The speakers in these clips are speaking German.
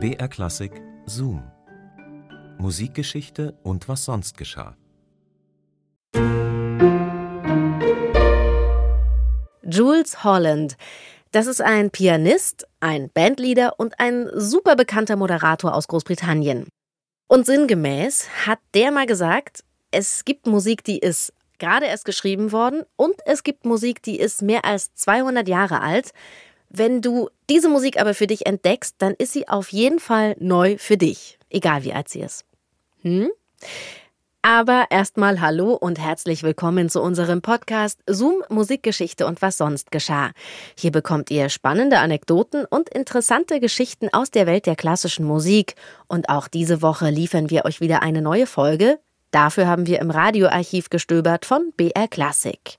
BR Klassik Zoom. Musikgeschichte und was sonst geschah. Jules Holland. Das ist ein Pianist, ein Bandleader und ein super bekannter Moderator aus Großbritannien. Und sinngemäß hat der mal gesagt, es gibt Musik, die ist gerade erst geschrieben worden und es gibt Musik, die ist mehr als 200 Jahre alt. Wenn du diese Musik aber für dich entdeckst, dann ist sie auf jeden Fall neu für dich, egal wie alt sie ist. Hm? Aber erstmal hallo und herzlich willkommen zu unserem Podcast Zoom Musikgeschichte und was sonst geschah. Hier bekommt ihr spannende Anekdoten und interessante Geschichten aus der Welt der klassischen Musik. Und auch diese Woche liefern wir euch wieder eine neue Folge. Dafür haben wir im Radioarchiv gestöbert von BR Classic.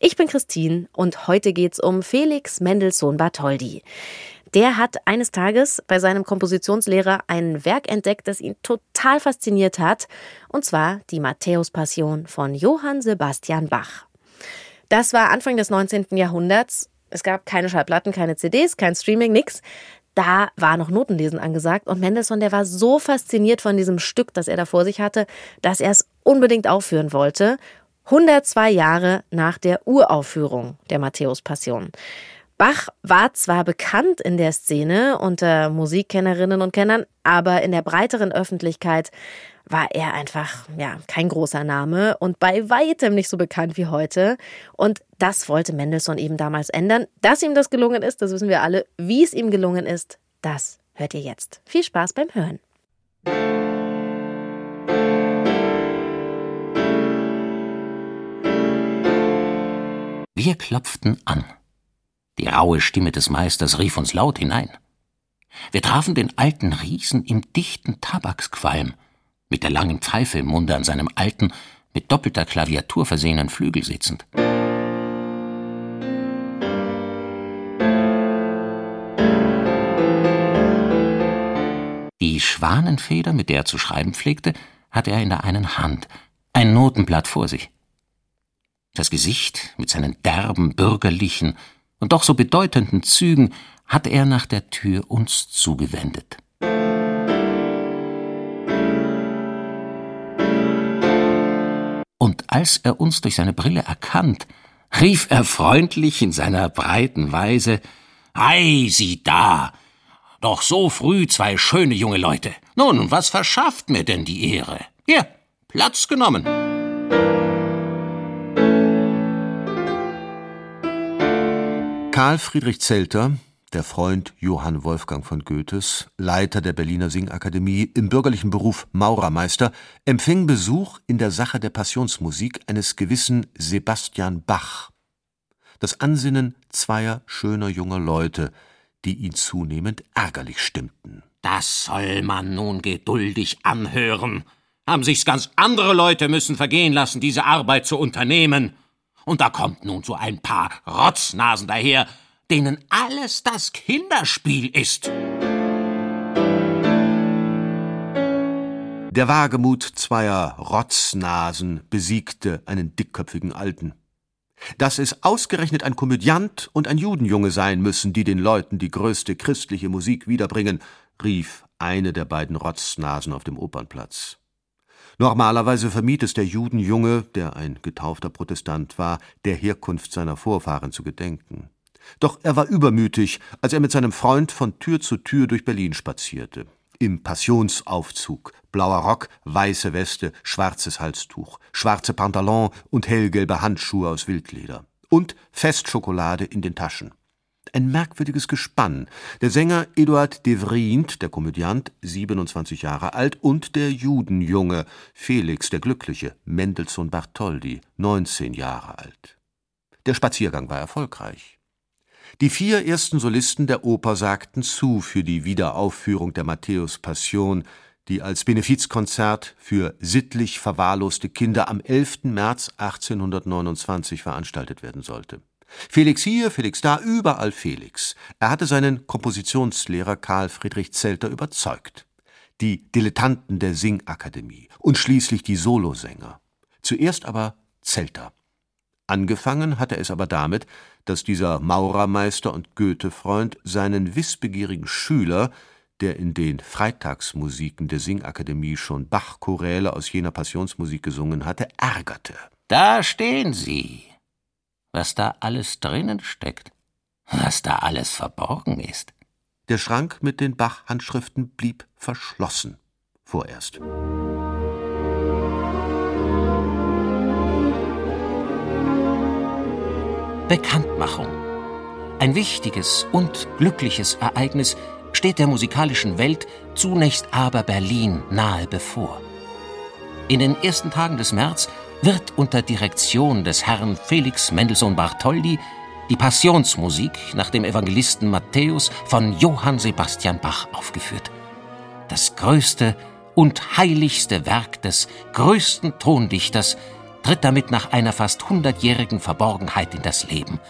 Ich bin Christine und heute geht's um Felix Mendelssohn Bartholdy. Der hat eines Tages bei seinem Kompositionslehrer ein Werk entdeckt, das ihn total fasziniert hat, und zwar die Matthäus-Passion von Johann Sebastian Bach. Das war Anfang des 19. Jahrhunderts. Es gab keine Schallplatten, keine CDs, kein Streaming, nix. Da war noch Notenlesen angesagt und Mendelssohn, der war so fasziniert von diesem Stück, das er da vor sich hatte, dass er es unbedingt aufführen wollte. 102 Jahre nach der Uraufführung der Matthäus-Passion. Bach war zwar bekannt in der Szene unter Musikkennerinnen und Kennern, aber in der breiteren Öffentlichkeit war er einfach, ja, kein großer Name und bei weitem nicht so bekannt wie heute. Und das wollte Mendelssohn eben damals ändern. Dass ihm das gelungen ist, das wissen wir alle. Wie es ihm gelungen ist, das hört ihr jetzt. Viel Spaß beim Hören. Wir klopften an. Die raue Stimme des Meisters rief uns laut hinein. Wir trafen den alten Riesen im dichten Tabaksqualm, mit der langen Pfeife im Munde an seinem alten, mit doppelter Klaviatur versehenen Flügel sitzend. Die Schwanenfeder, mit der er zu schreiben pflegte, hatte er in der einen Hand, ein Notenblatt vor sich. Das Gesicht mit seinen derben, bürgerlichen, und doch so bedeutenden Zügen hat er nach der Tür uns zugewendet. Und als er uns durch seine Brille erkannt, rief er freundlich in seiner breiten Weise Ei, sieh da. Doch so früh zwei schöne junge Leute. Nun, was verschafft mir denn die Ehre? Hier, Platz genommen. Karl Friedrich Zelter, der Freund Johann Wolfgang von Goethes, Leiter der Berliner Singakademie, im bürgerlichen Beruf Maurermeister, empfing Besuch in der Sache der Passionsmusik eines gewissen Sebastian Bach. Das Ansinnen zweier schöner junger Leute, die ihn zunehmend ärgerlich stimmten. Das soll man nun geduldig anhören. Haben sich's ganz andere Leute müssen vergehen lassen, diese Arbeit zu unternehmen. Und da kommt nun so ein paar Rotznasen daher, denen alles das Kinderspiel ist. Der Wagemut zweier Rotznasen besiegte einen dickköpfigen Alten. Dass es ausgerechnet ein Komödiant und ein Judenjunge sein müssen, die den Leuten die größte christliche Musik wiederbringen, rief eine der beiden Rotznasen auf dem Opernplatz. Normalerweise vermied es der Judenjunge, der ein getaufter Protestant war, der Herkunft seiner Vorfahren zu gedenken. Doch er war übermütig, als er mit seinem Freund von Tür zu Tür durch Berlin spazierte. Im Passionsaufzug, blauer Rock, weiße Weste, schwarzes Halstuch, schwarze Pantalon und hellgelbe Handschuhe aus Wildleder. Und Festschokolade in den Taschen ein merkwürdiges Gespann. Der Sänger Eduard de Vriend, der Komödiant, 27 Jahre alt, und der Judenjunge Felix der Glückliche, Mendelssohn Bartholdy, 19 Jahre alt. Der Spaziergang war erfolgreich. Die vier ersten Solisten der Oper sagten zu für die Wiederaufführung der Matthäus-Passion, die als Benefizkonzert für sittlich verwahrloste Kinder am 11. März 1829 veranstaltet werden sollte. Felix hier, Felix da, überall Felix. Er hatte seinen Kompositionslehrer Karl Friedrich Zelter überzeugt. Die Dilettanten der Singakademie und schließlich die Solosänger. Zuerst aber Zelter. Angefangen hatte es aber damit, dass dieser Maurermeister und Goethe-Freund seinen wissbegierigen Schüler, der in den Freitagsmusiken der Singakademie schon Bach-Choräle aus jener Passionsmusik gesungen hatte, ärgerte. Da stehen Sie. Was da alles drinnen steckt, was da alles verborgen ist. Der Schrank mit den Bach-Handschriften blieb verschlossen. Vorerst. Bekanntmachung. Ein wichtiges und glückliches Ereignis steht der musikalischen Welt zunächst aber Berlin nahe bevor. In den ersten Tagen des März wird unter Direktion des Herrn Felix Mendelssohn Bartholdy die Passionsmusik nach dem Evangelisten Matthäus von Johann Sebastian Bach aufgeführt. Das größte und heiligste Werk des größten Tondichters tritt damit nach einer fast hundertjährigen Verborgenheit in das Leben.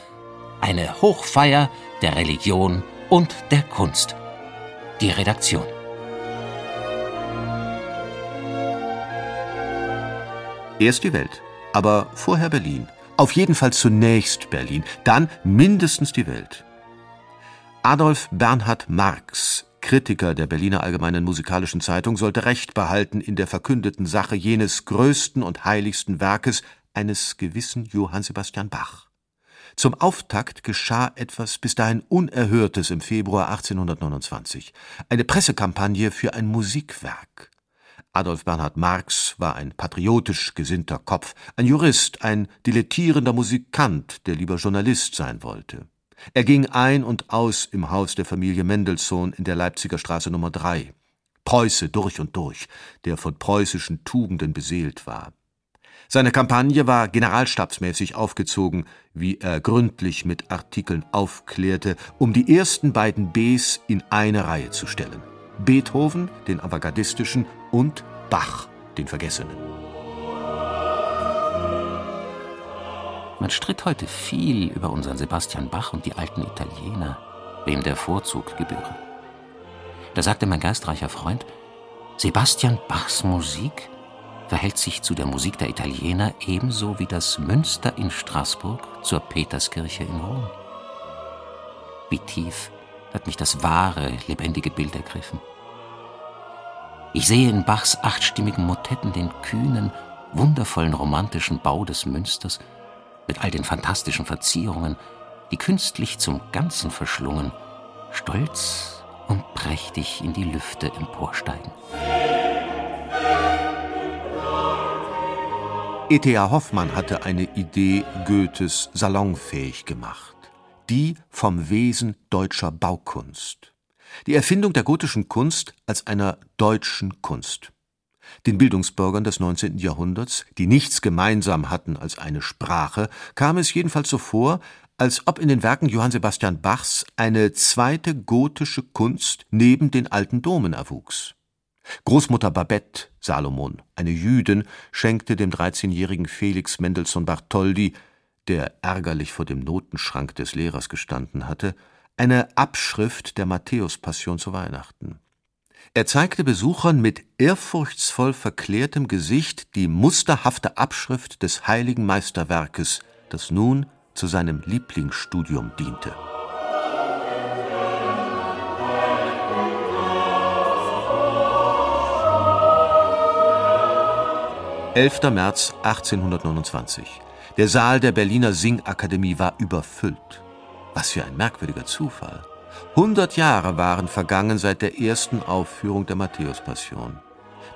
Eine Hochfeier der Religion und der Kunst. Die Redaktion. Erst die Welt, aber vorher Berlin. Auf jeden Fall zunächst Berlin, dann mindestens die Welt. Adolf Bernhard Marx, Kritiker der Berliner Allgemeinen Musikalischen Zeitung, sollte Recht behalten in der verkündeten Sache jenes größten und heiligsten Werkes eines gewissen Johann Sebastian Bach. Zum Auftakt geschah etwas bis dahin Unerhörtes im Februar 1829. Eine Pressekampagne für ein Musikwerk. Adolf Bernhard Marx war ein patriotisch gesinnter Kopf, ein Jurist, ein dilettierender Musikant, der lieber Journalist sein wollte. Er ging ein und aus im Haus der Familie Mendelssohn in der Leipziger Straße Nummer 3. Preuße durch und durch, der von preußischen Tugenden beseelt war. Seine Kampagne war generalstabsmäßig aufgezogen, wie er gründlich mit Artikeln aufklärte, um die ersten beiden Bs in eine Reihe zu stellen. Beethoven, den avantgardistischen, und Bach, den Vergessenen. Man stritt heute viel über unseren Sebastian Bach und die alten Italiener, wem der Vorzug gebühre. Da sagte mein geistreicher Freund, Sebastian Bachs Musik verhält sich zu der Musik der Italiener ebenso wie das Münster in Straßburg zur Peterskirche in Rom. Wie tief hat mich das wahre, lebendige Bild ergriffen. Ich sehe in Bachs achtstimmigen Motetten den kühnen, wundervollen romantischen Bau des Münsters mit all den fantastischen Verzierungen, die künstlich zum Ganzen verschlungen, stolz und prächtig in die Lüfte emporsteigen. E.T.A. Hoffmann hatte eine Idee Goethes salonfähig gemacht. Die vom Wesen deutscher Baukunst. Die Erfindung der gotischen Kunst als einer deutschen Kunst. Den Bildungsbürgern des 19. Jahrhunderts, die nichts gemeinsam hatten als eine Sprache, kam es jedenfalls so vor, als ob in den Werken Johann Sebastian Bachs eine zweite gotische Kunst neben den alten Domen erwuchs. Großmutter Babette Salomon, eine Jüdin, schenkte dem 13-jährigen Felix Mendelssohn Bartholdy, der ärgerlich vor dem Notenschrank des Lehrers gestanden hatte, eine Abschrift der Matthäus-Passion zu Weihnachten. Er zeigte Besuchern mit ehrfurchtsvoll verklärtem Gesicht die musterhafte Abschrift des heiligen Meisterwerkes, das nun zu seinem Lieblingsstudium diente. Elfter März 1829. Der Saal der Berliner Singakademie war überfüllt. Was für ein merkwürdiger Zufall. Hundert Jahre waren vergangen seit der ersten Aufführung der Matthäus-Passion.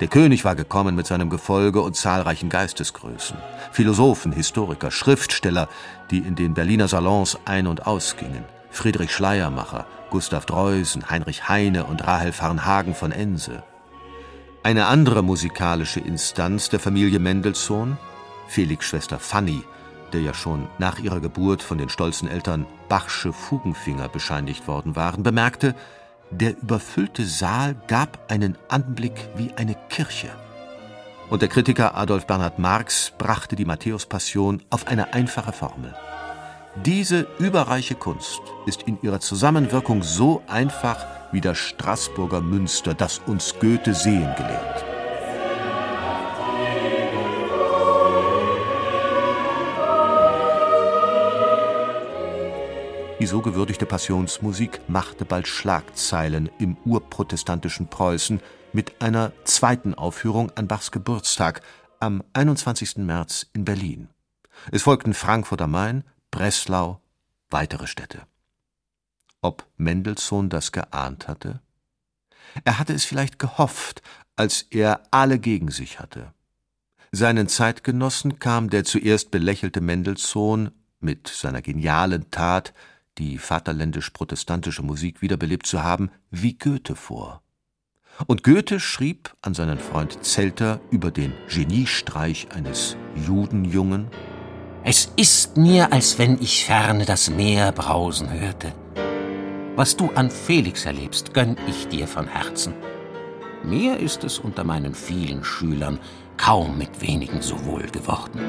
Der König war gekommen mit seinem Gefolge und zahlreichen Geistesgrößen, Philosophen, Historiker, Schriftsteller, die in den Berliner Salons ein- und ausgingen. Friedrich Schleiermacher, Gustav Dreusen, Heinrich Heine und Rahel Varnhagen von Ense. Eine andere musikalische Instanz der Familie Mendelssohn, Felix Schwester Fanny, der ja schon nach ihrer Geburt von den stolzen Eltern Bachsche Fugenfinger bescheinigt worden waren, bemerkte, der überfüllte Saal gab einen Anblick wie eine Kirche. Und der Kritiker Adolf Bernhard Marx brachte die Matthäus-Passion auf eine einfache Formel. Diese überreiche Kunst ist in ihrer Zusammenwirkung so einfach wie das Straßburger Münster, das uns Goethe sehen gelehrt. Die so gewürdigte Passionsmusik machte bald Schlagzeilen im urprotestantischen Preußen mit einer zweiten Aufführung an Bachs Geburtstag am 21. März in Berlin. Es folgten Frankfurt am Main, Breslau, weitere Städte. Ob Mendelssohn das geahnt hatte? Er hatte es vielleicht gehofft, als er alle gegen sich hatte. Seinen Zeitgenossen kam der zuerst belächelte Mendelssohn mit seiner genialen Tat, die vaterländisch-protestantische Musik wiederbelebt zu haben, wie Goethe vor. Und Goethe schrieb an seinen Freund Zelter über den Geniestreich eines Judenjungen Es ist mir, als wenn ich ferne das Meer brausen hörte. Was du an Felix erlebst, gönn ich dir von Herzen. Mir ist es unter meinen vielen Schülern kaum mit wenigen so wohl geworden.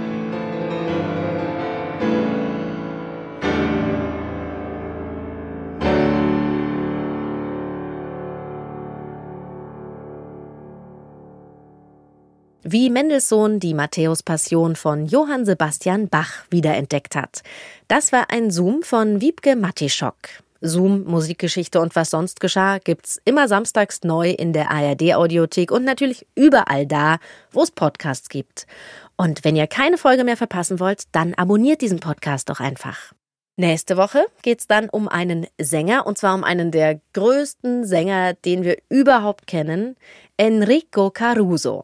Wie Mendelssohn die Matthäus-Passion von Johann Sebastian Bach wiederentdeckt hat. Das war ein Zoom von Wiebke Mattischok. Zoom, Musikgeschichte und was sonst geschah, gibt's immer samstags neu in der ARD-Audiothek und natürlich überall da, wo es Podcasts gibt. Und wenn ihr keine Folge mehr verpassen wollt, dann abonniert diesen Podcast doch einfach. Nächste Woche geht's dann um einen Sänger, und zwar um einen der größten Sänger, den wir überhaupt kennen, Enrico Caruso.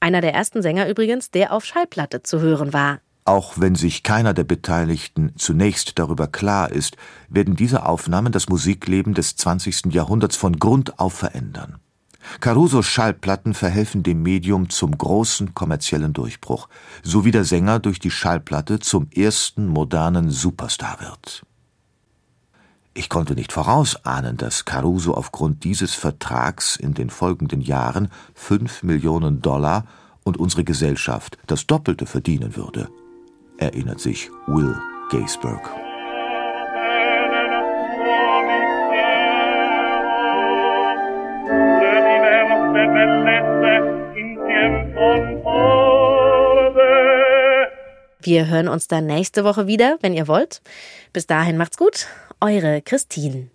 Einer der ersten Sänger übrigens, der auf Schallplatte zu hören war. Auch wenn sich keiner der Beteiligten zunächst darüber klar ist, werden diese Aufnahmen das Musikleben des 20. Jahrhunderts von Grund auf verändern. Carusos Schallplatten verhelfen dem Medium zum großen kommerziellen Durchbruch, so wie der Sänger durch die Schallplatte zum ersten modernen Superstar wird. Ich konnte nicht vorausahnen, dass Caruso aufgrund dieses Vertrags in den folgenden Jahren fünf Millionen Dollar und unsere Gesellschaft das Doppelte verdienen würde, erinnert sich Will Gaisberg. Wir hören uns dann nächste Woche wieder, wenn ihr wollt. Bis dahin macht's gut eure Christine.